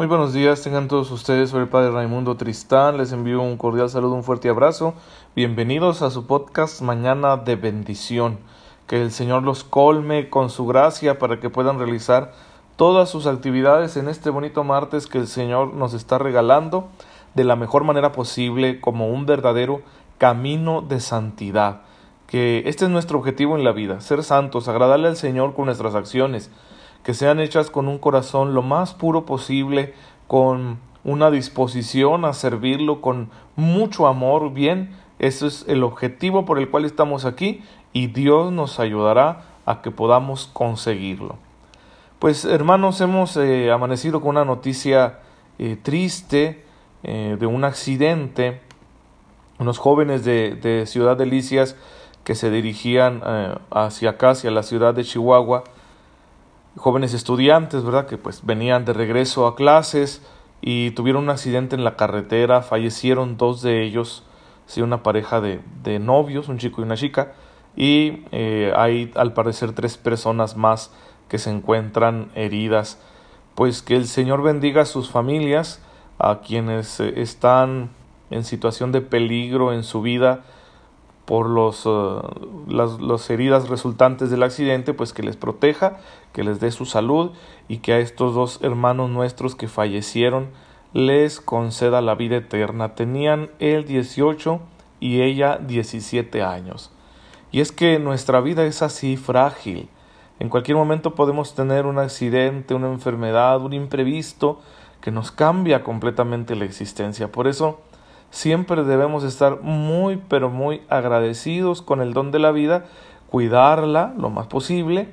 Muy buenos días, tengan todos ustedes. Soy el Padre Raimundo Tristán. Les envío un cordial saludo, un fuerte abrazo. Bienvenidos a su podcast Mañana de Bendición. Que el Señor los colme con su gracia para que puedan realizar todas sus actividades en este bonito martes que el Señor nos está regalando de la mejor manera posible como un verdadero camino de santidad. Que este es nuestro objetivo en la vida, ser santos, agradarle al Señor con nuestras acciones que sean hechas con un corazón lo más puro posible, con una disposición a servirlo con mucho amor, bien, ese es el objetivo por el cual estamos aquí y Dios nos ayudará a que podamos conseguirlo. Pues hermanos, hemos eh, amanecido con una noticia eh, triste eh, de un accidente. Unos jóvenes de, de Ciudad Delicias que se dirigían hacia acá, hacia la ciudad de Chihuahua, jóvenes estudiantes, ¿verdad? Que pues venían de regreso a clases y tuvieron un accidente en la carretera, fallecieron dos de ellos, sí, una pareja de, de novios, un chico y una chica, y eh, hay al parecer tres personas más que se encuentran heridas. Pues que el Señor bendiga a sus familias, a quienes eh, están en situación de peligro en su vida, por los, uh, las, heridas resultantes del accidente, pues que les proteja, que les dé su salud y que a estos dos hermanos nuestros que fallecieron les conceda la vida eterna. Tenían él 18 y ella 17 años. Y es que nuestra vida es así frágil. En cualquier momento podemos tener un accidente, una enfermedad, un imprevisto que nos cambia completamente la existencia. Por eso, siempre debemos estar muy, pero muy agradecidos con el don de la vida, cuidarla lo más posible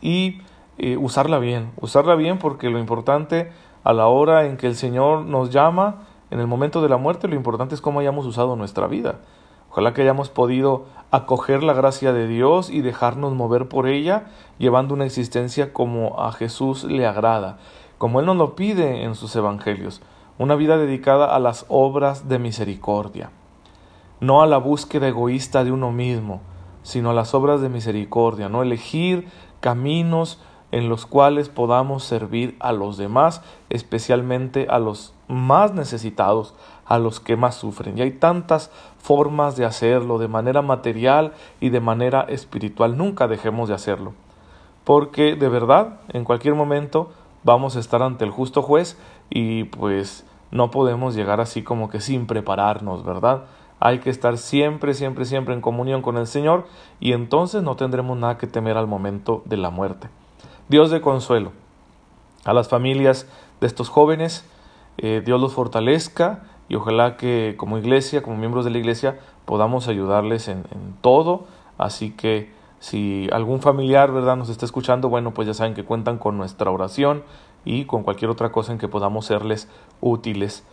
y eh, usarla bien, usarla bien porque lo importante a la hora en que el Señor nos llama, en el momento de la muerte, lo importante es cómo hayamos usado nuestra vida. Ojalá que hayamos podido acoger la gracia de Dios y dejarnos mover por ella, llevando una existencia como a Jesús le agrada, como Él nos lo pide en sus evangelios una vida dedicada a las obras de misericordia, no a la búsqueda egoísta de uno mismo, sino a las obras de misericordia, no elegir caminos en los cuales podamos servir a los demás, especialmente a los más necesitados, a los que más sufren. Y hay tantas formas de hacerlo, de manera material y de manera espiritual. Nunca dejemos de hacerlo, porque de verdad, en cualquier momento vamos a estar ante el justo juez y pues no podemos llegar así como que sin prepararnos, ¿verdad? Hay que estar siempre, siempre, siempre en comunión con el Señor y entonces no tendremos nada que temer al momento de la muerte. Dios de consuelo a las familias de estos jóvenes, eh, Dios los fortalezca y ojalá que como iglesia, como miembros de la iglesia, podamos ayudarles en, en todo. Así que si algún familiar, ¿verdad?, nos está escuchando, bueno, pues ya saben que cuentan con nuestra oración y con cualquier otra cosa en que podamos serles útiles.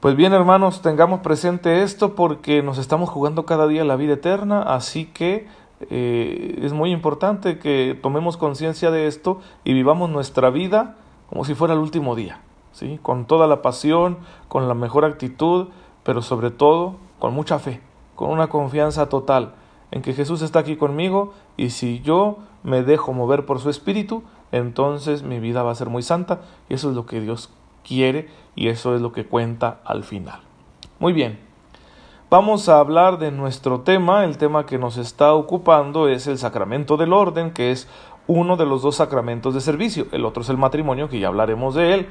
Pues bien, hermanos, tengamos presente esto porque nos estamos jugando cada día la vida eterna, así que eh, es muy importante que tomemos conciencia de esto y vivamos nuestra vida como si fuera el último día, ¿sí? con toda la pasión, con la mejor actitud, pero sobre todo con mucha fe, con una confianza total en que Jesús está aquí conmigo y si yo me dejo mover por su espíritu, entonces mi vida va a ser muy santa y eso es lo que Dios quiere y eso es lo que cuenta al final. Muy bien, vamos a hablar de nuestro tema. El tema que nos está ocupando es el sacramento del orden, que es uno de los dos sacramentos de servicio. El otro es el matrimonio, que ya hablaremos de él.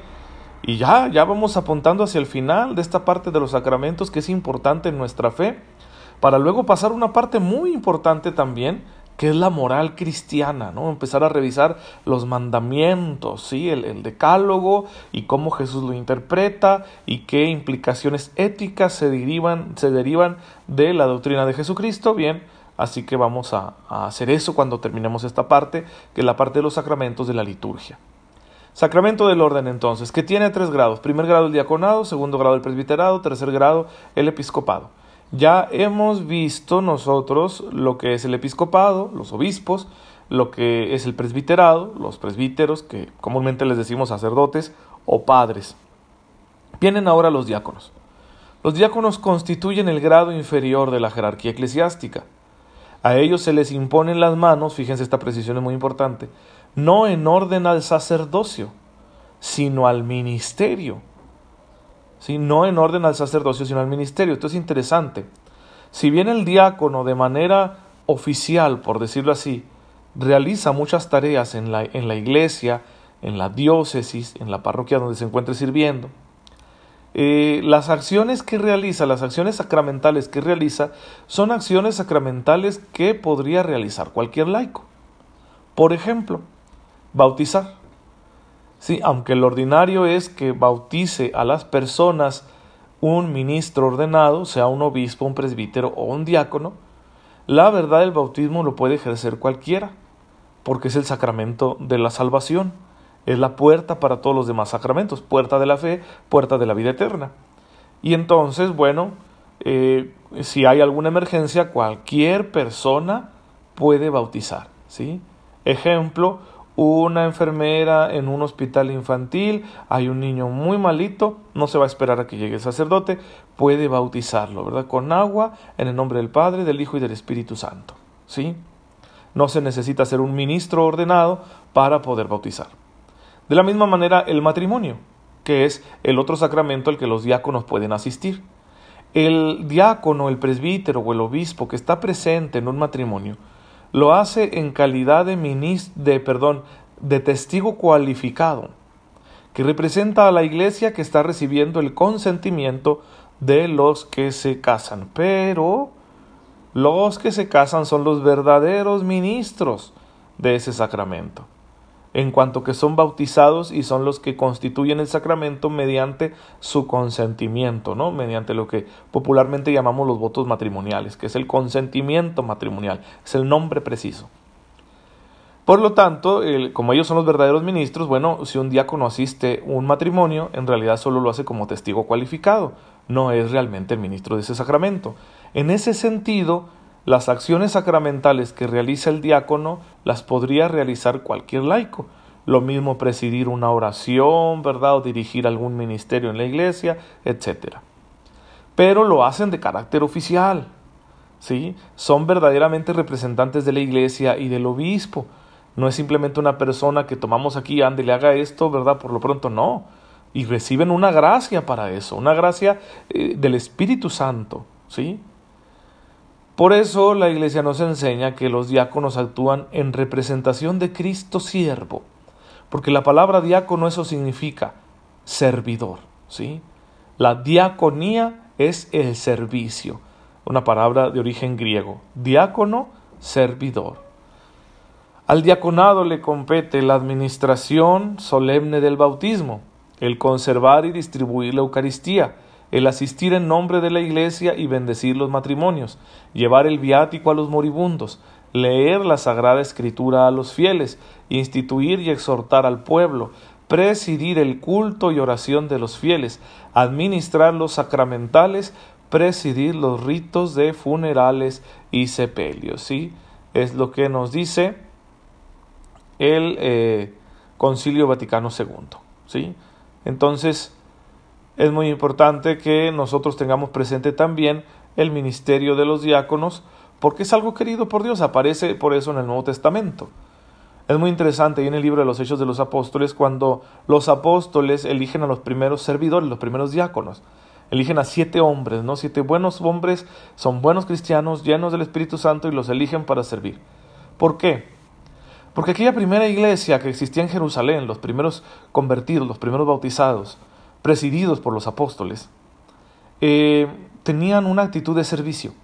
Y ya, ya vamos apuntando hacia el final de esta parte de los sacramentos que es importante en nuestra fe, para luego pasar una parte muy importante también qué es la moral cristiana, ¿no? Empezar a revisar los mandamientos, ¿sí? El, decálogo y cómo Jesús lo interpreta y qué implicaciones éticas se derivan, se derivan de la doctrina de Jesucristo. Bien, así que vamos a, a hacer eso cuando terminemos esta parte, que es la parte de los sacramentos de la liturgia. Sacramento del orden entonces, que tiene tres grados. Primer grado el diaconado, segundo grado el presbiterado, tercer grado el episcopado. Ya hemos visto nosotros lo que es el episcopado, los obispos, lo que es el presbiterado, los presbíteros, que comúnmente les decimos sacerdotes o padres. Vienen ahora los diáconos. Los diáconos constituyen el grado inferior de la jerarquía eclesiástica. A ellos se les imponen las manos, fíjense esta precisión es muy importante, no en orden al sacerdocio, sino al ministerio. ¿Sí? No en orden al sacerdocio, sino al ministerio. Esto es interesante. Si bien el diácono de manera oficial, por decirlo así, realiza muchas tareas en la, en la iglesia, en la diócesis, en la parroquia donde se encuentre sirviendo, eh, las acciones que realiza, las acciones sacramentales que realiza, son acciones sacramentales que podría realizar cualquier laico. Por ejemplo, bautizar. Sí, aunque el ordinario es que bautice a las personas un ministro ordenado, sea un obispo, un presbítero o un diácono, la verdad del bautismo lo puede ejercer cualquiera, porque es el sacramento de la salvación, es la puerta para todos los demás sacramentos, puerta de la fe, puerta de la vida eterna. Y entonces, bueno, eh, si hay alguna emergencia, cualquier persona puede bautizar, ¿sí? Ejemplo, una enfermera en un hospital infantil, hay un niño muy malito, no se va a esperar a que llegue el sacerdote, puede bautizarlo, ¿verdad? Con agua, en el nombre del Padre, del Hijo y del Espíritu Santo, ¿sí? No se necesita ser un ministro ordenado para poder bautizar. De la misma manera, el matrimonio, que es el otro sacramento al que los diáconos pueden asistir. El diácono, el presbítero o el obispo que está presente en un matrimonio, lo hace en calidad de, de, perdón, de testigo cualificado, que representa a la iglesia que está recibiendo el consentimiento de los que se casan. Pero los que se casan son los verdaderos ministros de ese sacramento en cuanto que son bautizados y son los que constituyen el sacramento mediante su consentimiento, ¿no? Mediante lo que popularmente llamamos los votos matrimoniales, que es el consentimiento matrimonial, es el nombre preciso. Por lo tanto, como ellos son los verdaderos ministros, bueno, si un diácono asiste un matrimonio, en realidad solo lo hace como testigo cualificado, no es realmente el ministro de ese sacramento. En ese sentido, las acciones sacramentales que realiza el diácono las podría realizar cualquier laico. Lo mismo presidir una oración, ¿verdad? O dirigir algún ministerio en la iglesia, etc. Pero lo hacen de carácter oficial. ¿Sí? Son verdaderamente representantes de la iglesia y del obispo. No es simplemente una persona que tomamos aquí, ande le haga esto, ¿verdad? Por lo pronto no. Y reciben una gracia para eso, una gracia eh, del Espíritu Santo, ¿sí? Por eso la Iglesia nos enseña que los diáconos actúan en representación de Cristo siervo, porque la palabra diácono eso significa servidor, ¿sí? La diaconía es el servicio, una palabra de origen griego. Diácono, servidor. Al diaconado le compete la administración solemne del bautismo, el conservar y distribuir la Eucaristía, el asistir en nombre de la Iglesia y bendecir los matrimonios, llevar el viático a los moribundos, leer la Sagrada Escritura a los fieles, instituir y exhortar al pueblo, presidir el culto y oración de los fieles, administrar los sacramentales, presidir los ritos de funerales y sepelios. ¿sí? Es lo que nos dice el eh, Concilio Vaticano II. ¿sí? Entonces, es muy importante que nosotros tengamos presente también el ministerio de los diáconos, porque es algo querido por Dios, aparece por eso en el Nuevo Testamento. Es muy interesante y en el libro de los Hechos de los Apóstoles cuando los apóstoles eligen a los primeros servidores, los primeros diáconos. Eligen a siete hombres, ¿no? Siete buenos hombres, son buenos cristianos, llenos del Espíritu Santo y los eligen para servir. ¿Por qué? Porque aquella primera iglesia que existía en Jerusalén, los primeros convertidos, los primeros bautizados, presididos por los apóstoles, eh, tenían una actitud de servicio.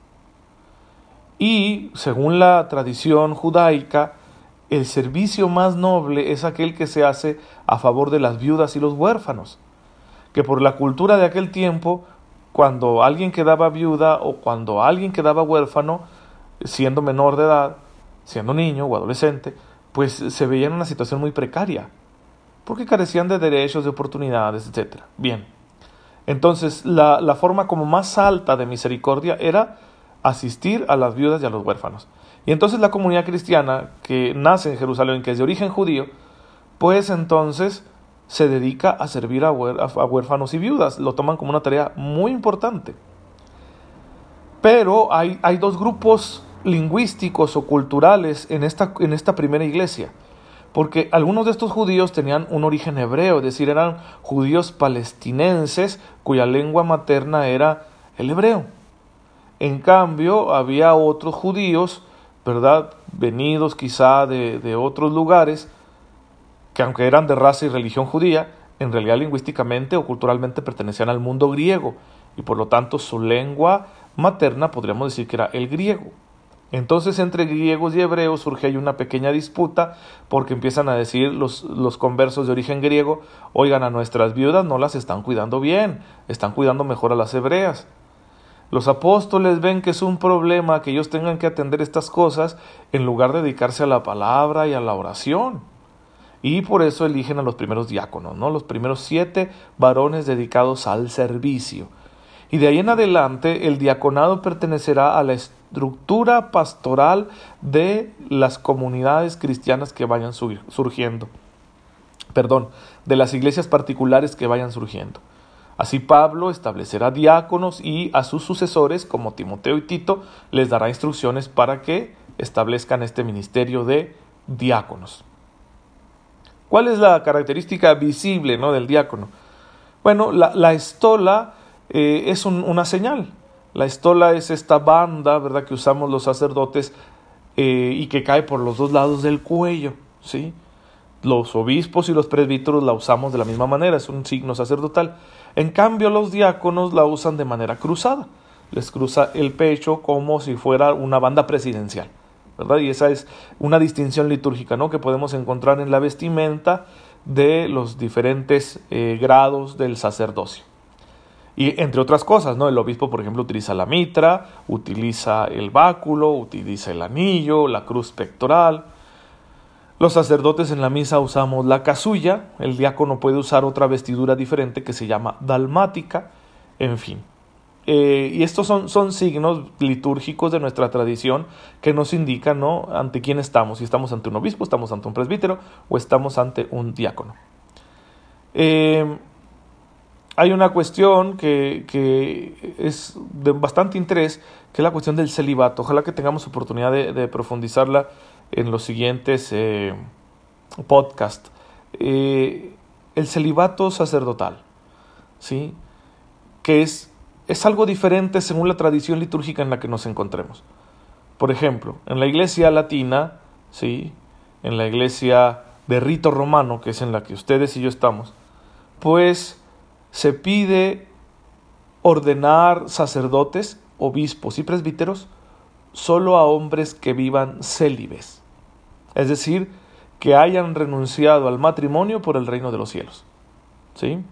Y, según la tradición judaica, el servicio más noble es aquel que se hace a favor de las viudas y los huérfanos, que por la cultura de aquel tiempo, cuando alguien quedaba viuda o cuando alguien quedaba huérfano, siendo menor de edad, siendo niño o adolescente, pues se veía en una situación muy precaria porque carecían de derechos, de oportunidades, etc. Bien, entonces la, la forma como más alta de misericordia era asistir a las viudas y a los huérfanos. Y entonces la comunidad cristiana que nace en Jerusalén, que es de origen judío, pues entonces se dedica a servir a, huérfanos y viudas. Lo toman como una tarea muy importante. Pero hay, hay dos grupos lingüísticos o culturales en esta, en esta primera iglesia. Porque algunos de estos judíos tenían un origen hebreo, es decir, eran judíos palestinenses cuya lengua materna era el hebreo. En cambio, había otros judíos, ¿verdad?, venidos quizá de, de otros lugares, que aunque eran de raza y religión judía, en realidad lingüísticamente o culturalmente pertenecían al mundo griego y por lo tanto su lengua materna podríamos decir que era el griego. Entonces entre griegos y hebreos surge ahí una pequeña disputa porque empiezan a decir los, los conversos de origen griego, oigan a nuestras viudas no las están cuidando bien, están cuidando mejor a las hebreas. Los apóstoles ven que es un problema que ellos tengan que atender estas cosas en lugar de dedicarse a la palabra y a la oración. Y por eso eligen a los primeros diáconos, ¿no? Los primeros siete varones dedicados al servicio. Y de ahí en adelante el diaconado pertenecerá a la estructura pastoral de las comunidades cristianas que vayan surgiendo. Perdón, de las iglesias particulares que vayan surgiendo. Así Pablo establecerá diáconos y a sus sucesores, como Timoteo y Tito, les dará instrucciones para que establezcan este ministerio de diáconos. ¿Cuál es la característica visible ¿no, del diácono? Bueno, la, estola eh, es una señal. La estola es esta banda, ¿verdad?, que usamos los sacerdotes eh, y que cae por los dos lados del cuello, ¿sí? Los obispos y los presbíteros la usamos de la misma manera, es un signo sacerdotal. En cambio, los diáconos la usan de manera cruzada. Les cruza el pecho como si fuera una banda presidencial, ¿verdad? Y esa es una distinción litúrgica, ¿no? Que podemos encontrar en la vestimenta de los diferentes eh, grados del sacerdocio. Y entre otras cosas, ¿no? El obispo, por ejemplo, utiliza la mitra, utiliza el báculo, utiliza el anillo, la cruz pectoral. Los sacerdotes en la misa usamos la casulla, el diácono puede usar otra vestidura diferente que se llama dalmática, en fin. Eh, y estos son, son, signos litúrgicos de nuestra tradición que nos indican ¿no? ante quién estamos, si estamos ante un obispo, estamos ante un presbítero o estamos ante un diácono. Eh, hay una cuestión que, que, es de bastante interés, que es la cuestión del celibato. Ojalá que tengamos oportunidad de, profundizarla en los siguientes eh, podcasts. Eh, el celibato sacerdotal, ¿sí? que es, es algo diferente según la tradición litúrgica en la que nos encontremos. Por ejemplo, en la iglesia latina, ¿sí? en la iglesia de rito romano, que es en la que ustedes y yo estamos, pues se pide ordenar sacerdotes, obispos y presbíteros solo a hombres que vivan célibes, es decir, que hayan renunciado al matrimonio por el reino de los cielos. ¿Sí?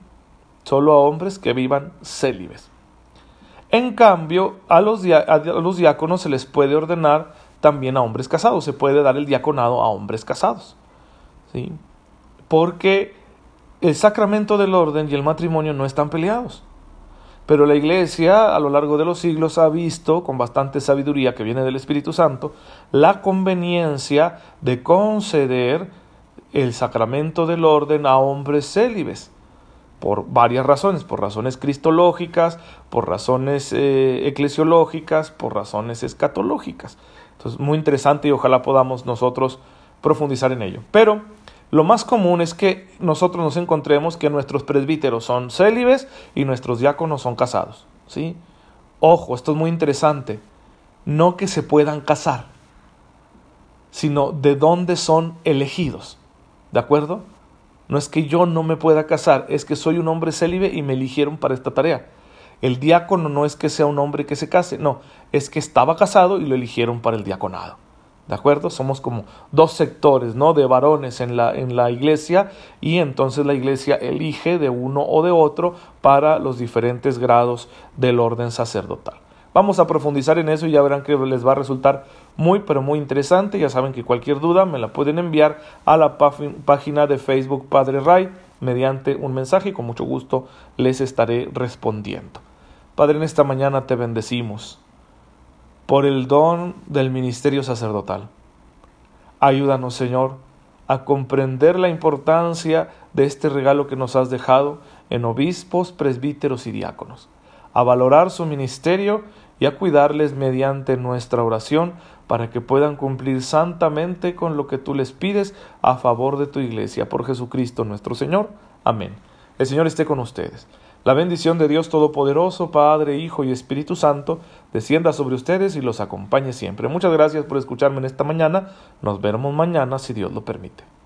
Solo a hombres que vivan célibes. En cambio, a los, a los diáconos se les puede ordenar también a hombres casados, se puede dar el diaconado a hombres casados. ¿Sí? Porque el sacramento del orden y el matrimonio no están peleados. Pero la Iglesia a lo largo de los siglos ha visto, con bastante sabiduría que viene del Espíritu Santo, la conveniencia de conceder el sacramento del orden a hombres célibes, por varias razones, por razones cristológicas, por razones eh, eclesiológicas, por razones escatológicas. Entonces, muy interesante y ojalá podamos nosotros profundizar en ello. Pero lo más común es que nosotros nos encontremos que nuestros presbíteros son célibes y nuestros diáconos son casados. ¿sí? Ojo, esto es muy interesante. No que se puedan casar, sino de dónde son elegidos. ¿De acuerdo? No es que yo no me pueda casar, es que soy un hombre célibe y me eligieron para esta tarea. El diácono no es que sea un hombre que se case, no, es que estaba casado y lo eligieron para el diaconado. ¿De acuerdo? Somos como dos sectores, ¿no? De varones en la, en la iglesia y entonces la iglesia elige de uno o de otro para los diferentes grados del orden sacerdotal. Vamos a profundizar en eso y ya verán que les va a resultar muy pero muy interesante. Ya saben que cualquier duda me la pueden enviar a la página de Facebook Padre Ray mediante un mensaje y con mucho gusto les estaré respondiendo. Padre, en esta mañana te bendecimos por el don del ministerio sacerdotal. Ayúdanos, Señor, a comprender la importancia de este regalo que nos has dejado en obispos, presbíteros y diáconos, a valorar su ministerio y a cuidarles mediante nuestra oración para que puedan cumplir santamente con lo que tú les pides a favor de tu iglesia. Por Jesucristo nuestro Señor. Amén. El Señor esté con ustedes. La bendición de Dios Todopoderoso, Padre, Hijo y Espíritu Santo, descienda sobre ustedes y los acompañe siempre. Muchas gracias por escucharme en esta mañana. Nos veremos mañana si Dios lo permite.